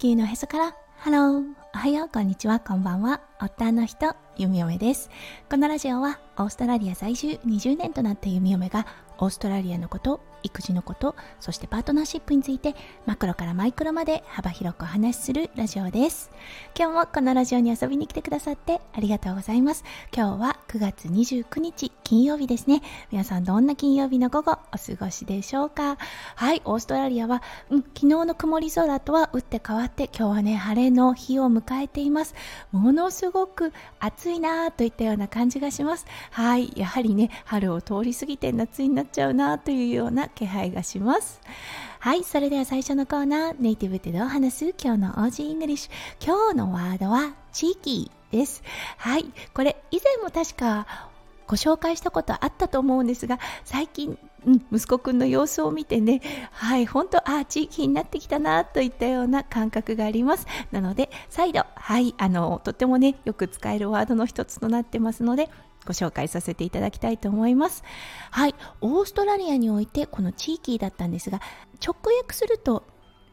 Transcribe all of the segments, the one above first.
地球のへそから。ハローおはよう。こんにちは。こんばんは。夫の人。ゆみおめです。このラジオはオーストラリア在住。20年となったゆみおめがオーストラリアのこと育児のことそしてパートナーシップについてマクロからマイクロまで幅広くお話しするラジオです。今日もこのラジオに遊びに来てくださってありがとうございます。今日は9月29日金曜日ですね。皆さんどんな金曜日の午後お過ごしでしょうか。はいオーストラリアは、うん、昨日の曇り空とは打って変わって今日はね晴れの日を迎えています。ものすごく暑いなといったような感じがします。はいやはりね春を通り過ぎて夏になっちゃうなというような気配がします。はいそれでは最初のコーナーネイティブってどう話す？今日の Aussie English。今日のワードは地域です。はいこれ以前も確かご紹介したことあったと思うんですが最近、うん、息子くんの様子を見てねはい本当あ地域になってきたなといったような感覚があります。なので再度はいあのとってもねよく使えるワードの一つとなってますのでご紹介させていただきたいと思います。はい、オーストラリアにおいてこの地域だったんですが直訳すると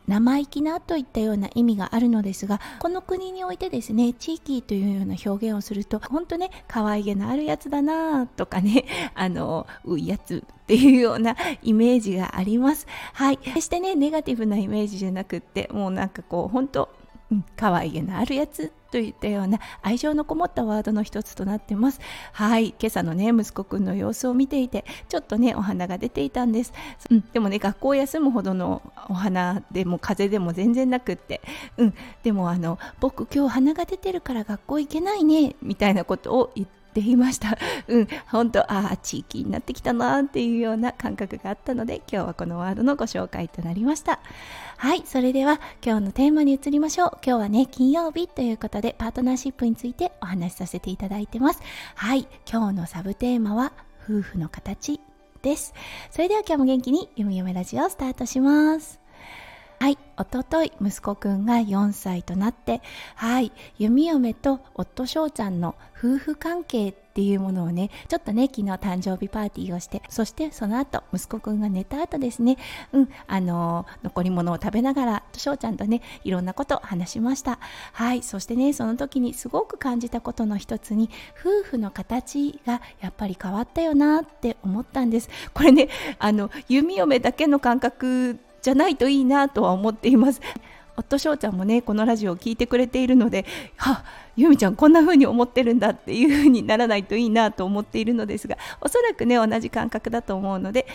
生意気なといったような意味があるのですがこの国においてですね地域というような表現をすると本当ね可愛げのあるやつだなとかね あのういやつっていうようなイメージがあります。はい。決してねネガティブなイメージじゃなくってもうなんかこう本当うん、可愛げのあるやつといったような愛情のこもったワードの一つとなってます。はい今朝のね息子くんの様子を見ていてちょっとねお花が出ていたんです、うん、でもね学校休むほどのお花でも風邪でも全然なくって。うんでもあの僕今日花が出てるから学校行けないねみたいなことを言ってていました。うん、本当ああ、地域になってきたなっていうような感覚があったので、今日はこのワードのご紹介となりました。はい、それでは今日のテーマに移りましょう。今日はね、金曜日ということで、パートナーシップについてお話しさせていただいてます。はい、今日のサブテーマは、夫婦の形です。それでは今日も元気に、ゆみゆめラジオスタートします。はい、おととい息子くんが4歳となって、はい、弓嫁と夫翔ちゃんの夫婦関係っていうものをね、ちょっとね、昨日誕生日パーティーをして、そしてその後、息子くんが寝た後ですね、うん、あのー、残り物を食べながら、翔ちゃんとね、いろんなことを話しました。はい、そしてね、その時にすごく感じたことの一つに、夫婦の形がやっぱり変わったよなって思ったんです。これね、あの、弓嫁だけの感覚じゃないといいなとは思っています。夫翔ちゃんもねこのラジオを聴いてくれているのではゆみちゃんこんな風に思ってるんだっていう風にならないといいなと思っているのですがおそらくね同じ感覚だと思うので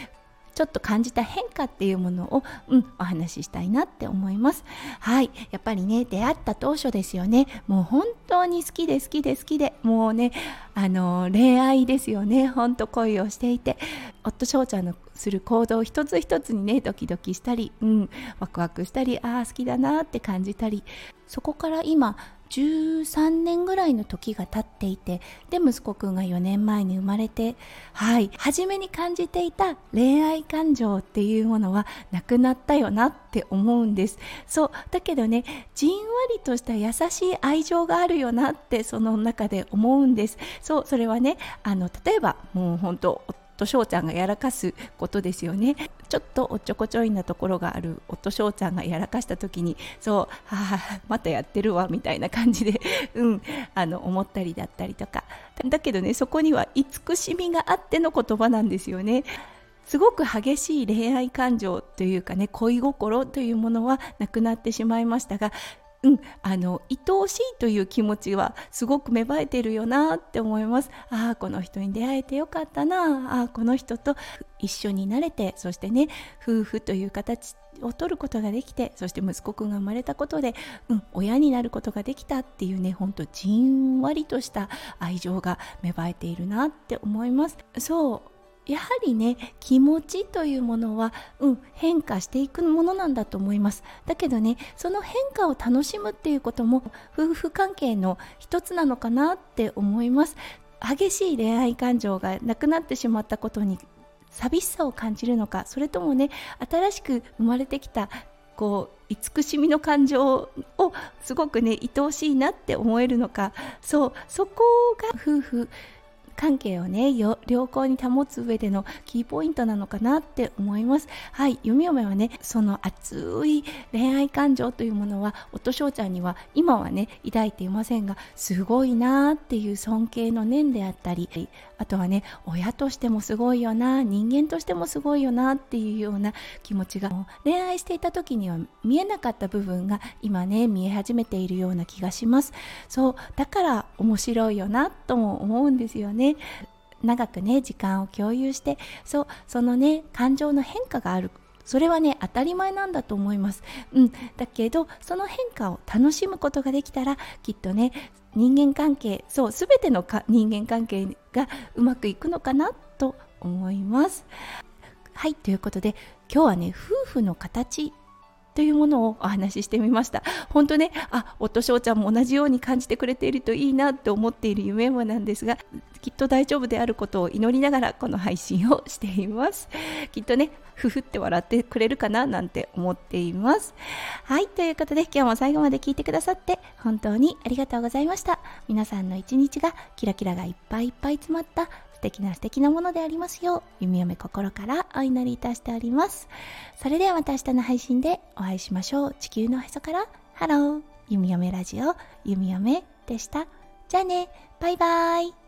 ちょっと感じた変化っていうものを、うん、お話ししたいなって思います。はい。やっぱりね、出会った当初ですよね。もう本当に好きで好きで好きで、もうね、あの、恋愛ですよね。ほんと恋をしていて、夫翔ちゃんのする行動一つ一つにね、ドキドキしたり、うん、ワクワクしたり、ああ、好きだなって感じたり、そこから今、13年ぐらいの時が経っていてで息子くんが4年前に生まれてはい初めに感じていた恋愛感情っていうものはなくなったよなって思うんです。そうだけどねじんわりとした優しい愛情があるよなってその中で思うんです。そうそれはねあの例えばもう本当夫翔ちゃんがやらかすことですよね。ちょっとおっちょこちょいなところがある夫翔ちゃんがやらかした時にそうはあまたやってるわみたいな感じで うんあの思ったりだったりとか。だけどねそこには慈しみがあっての言葉なんですよね。すごく激しい恋愛感情というかね恋心というものはなくなってしまいましたがうん、あの愛おしいという気持ちはすごく芽生えてるよなって思います。ああこの人に出会えてよかったな。ああこの人と一緒になれてそしてね夫婦という形を取ることができてそして息子くんが生まれたことで、うん、親になることができたっていうねほんとじんわりとした愛情が芽生えているなって思います。そうやはりね気持ちというものは、うん、変化していくものなんだと思います。だけどねその変化を楽しむっていうことも夫婦関係の一つなのかなって思います。激しい恋愛感情がなくなってしまったことに寂しさを感じるのかそれともね新しく生まれてきたこう慈しみの感情をすごくね愛おしいなって思えるのか。そうそこが夫婦関係をね良好に保つ上でのキーポイントなのかなって思います。はい弓嫁はねその熱い恋愛感情というものは夫翔ちゃんには今はね抱いていませんがすごいなっていう尊敬の念であったりあとはね親としてもすごいよな人間としてもすごいよなっていうような気持ちが恋愛していた時には見えなかった部分が今ね見え始めているような気がします。そうだから面白いよなとも思うんですよね。長くね時間を共有してそうそのね感情の変化がある。それはね当たり前なんだと思います、うん、だけどその変化を楽しむことができたらきっとね人間関係そう全てのか人間関係がうまくいくのかなと思います。はいということで今日はね夫婦の形というものをお話ししてみました。本当ねあ夫翔ちゃんも同じように感じてくれているといいなって思っている夢もなんですがきっと大丈夫であることを祈りながらこの配信をしています。きっとねふふって笑ってくれるかななんて思っています。はいということで今日も最後まで聞いてくださって本当にありがとうございました。皆さんの一日がキラキラがいっぱいいっぱい詰まった敵な素敵なものでありますよう弓嫁心からお祈りいたしております。それではまた明日の配信でお会いしましょう。地球のへそから。ハロー。弓嫁ラジオ。弓嫁でした。じゃあね。バイバイ。